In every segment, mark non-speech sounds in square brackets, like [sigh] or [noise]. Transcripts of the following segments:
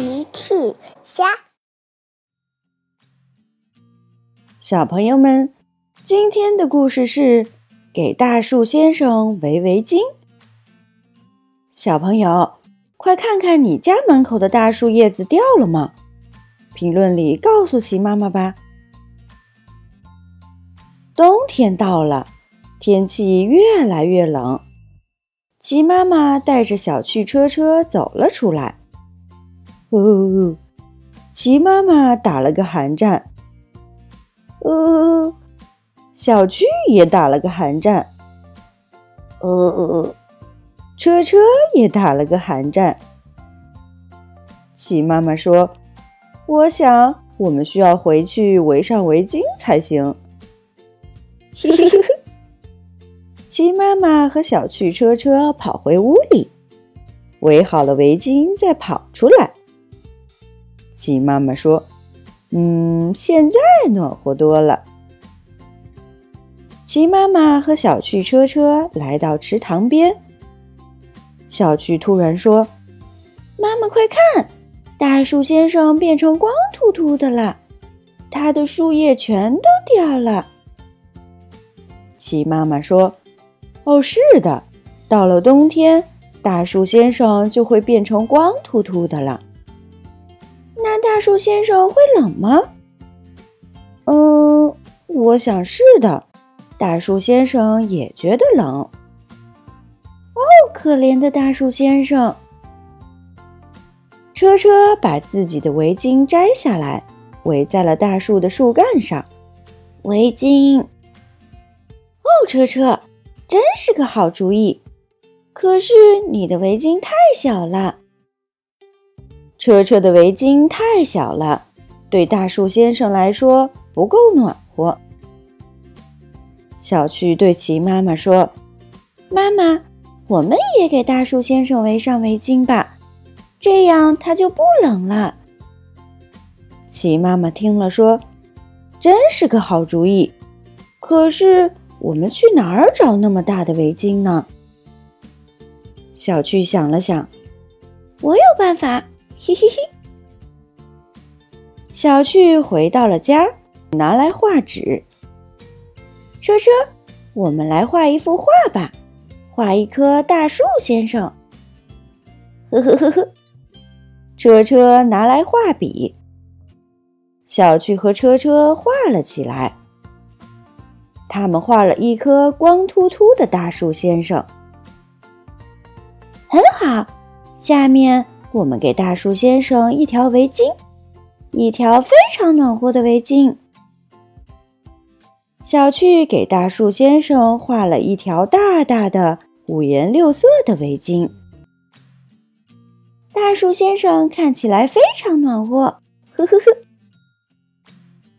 奇趣虾，小朋友们，今天的故事是给大树先生围围巾。小朋友，快看看你家门口的大树叶子掉了吗？评论里告诉奇妈妈吧。冬天到了，天气越来越冷，奇妈妈带着小趣车车走了出来。哦，齐妈妈打了个寒战。呃，小趣也打了个寒战。呃，车车也打了个寒战。齐妈妈说：“我想我们需要回去围上围巾才行。”嘿嘿嘿嘿。齐妈妈和小趣车车跑回屋里，围好了围巾，再跑出来。鸡妈妈说：“嗯，现在暖和多了。”鸡妈妈和小趣车车来到池塘边。小趣突然说：“妈妈，快看，大树先生变成光秃秃的了，他的树叶全都掉了。”鸡妈妈说：“哦，是的，到了冬天，大树先生就会变成光秃秃的了。”那大树先生会冷吗？嗯，我想是的。大树先生也觉得冷。哦，可怜的大树先生！车车把自己的围巾摘下来，围在了大树的树干上。围巾。哦，车车，真是个好主意。可是你的围巾太小了。车车的围巾太小了，对大树先生来说不够暖和。小趣对齐妈妈说：“妈妈，我们也给大树先生围上围巾吧，这样他就不冷了。”齐妈妈听了说：“真是个好主意。可是我们去哪儿找那么大的围巾呢？”小趣想了想：“我有办法。”嘿嘿嘿，小趣回到了家，拿来画纸。车车，我们来画一幅画吧，画一棵大树先生。呵呵呵呵，车车拿来画笔，小趣和车车画了起来。他们画了一棵光秃秃的大树先生，很好。下面。我们给大树先生一条围巾，一条非常暖和的围巾。小趣给大树先生画了一条大大的五颜六色的围巾，大树先生看起来非常暖和。呵呵呵。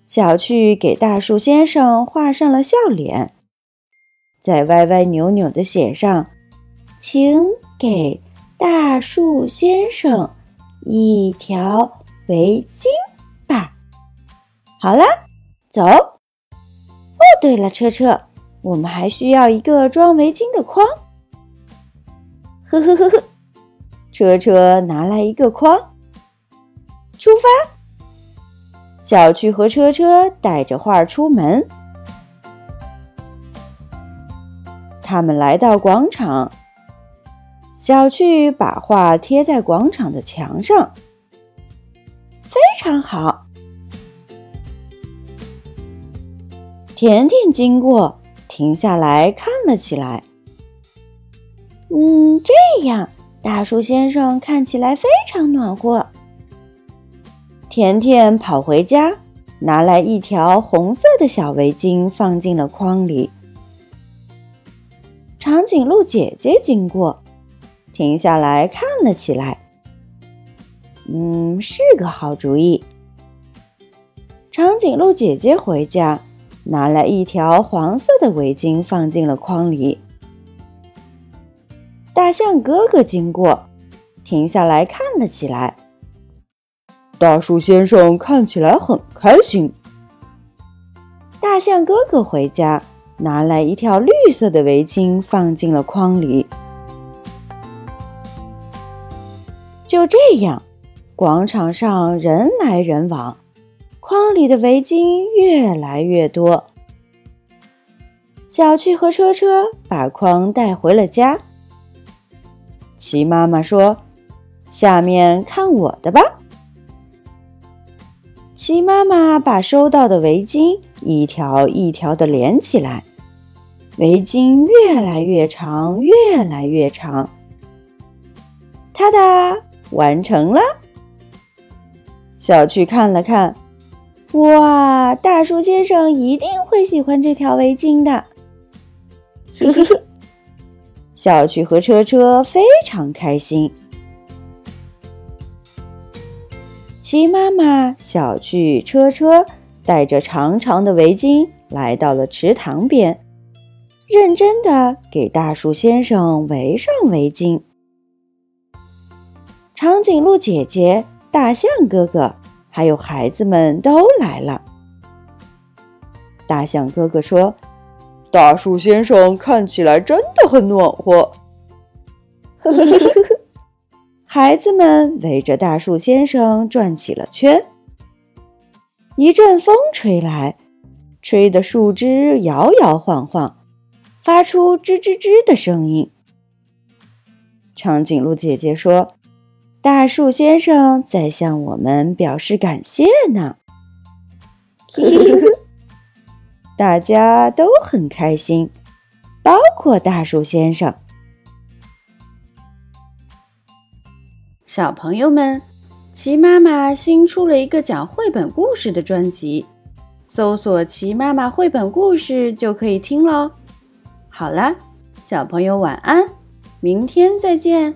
小趣给大树先生画上了笑脸，再歪歪扭扭的写上：“请给。”大树先生，一条围巾吧。好了，走。哦，对了，车车，我们还需要一个装围巾的筐。呵呵呵呵，车车拿来一个筐，出发。小趣和车车带着画出门，他们来到广场。小趣把画贴在广场的墙上，非常好。甜甜经过，停下来看了起来。嗯，这样，大树先生看起来非常暖和。甜甜跑回家，拿来一条红色的小围巾，放进了筐里。长颈鹿姐姐经过。停下来看了起来，嗯，是个好主意。长颈鹿姐姐回家，拿来一条黄色的围巾，放进了筐里。大象哥哥经过，停下来看了起来。大树先生看起来很开心。大象哥哥回家，拿来一条绿色的围巾，放进了筐里。就这样，广场上人来人往，筐里的围巾越来越多。小趣和车车把筐带回了家。齐妈妈说：“下面看我的吧。”齐妈妈把收到的围巾一条一条的连起来，围巾越来越长，越来越长。哒哒，完成了。小趣看了看，哇，大树先生一定会喜欢这条围巾的。呵呵呵，小趣和车车非常开心。齐妈妈、小趣、车车带着长长的围巾来到了池塘边，认真的给大树先生围上围巾。长颈鹿姐姐、大象哥哥还有孩子们都来了。大象哥哥说：“大树先生看起来真的很暖和。[laughs] ”孩子们围着大树先生转起了圈。一阵风吹来，吹得树枝摇摇晃晃，发出吱吱吱的声音。长颈鹿姐姐说。大树先生在向我们表示感谢呢 [laughs] [laughs] 大家都很开心，包括大树先生。小朋友们，齐妈妈新出了一个讲绘本故事的专辑，搜索“齐妈妈绘本故事”就可以听喽。好啦，小朋友晚安，明天再见。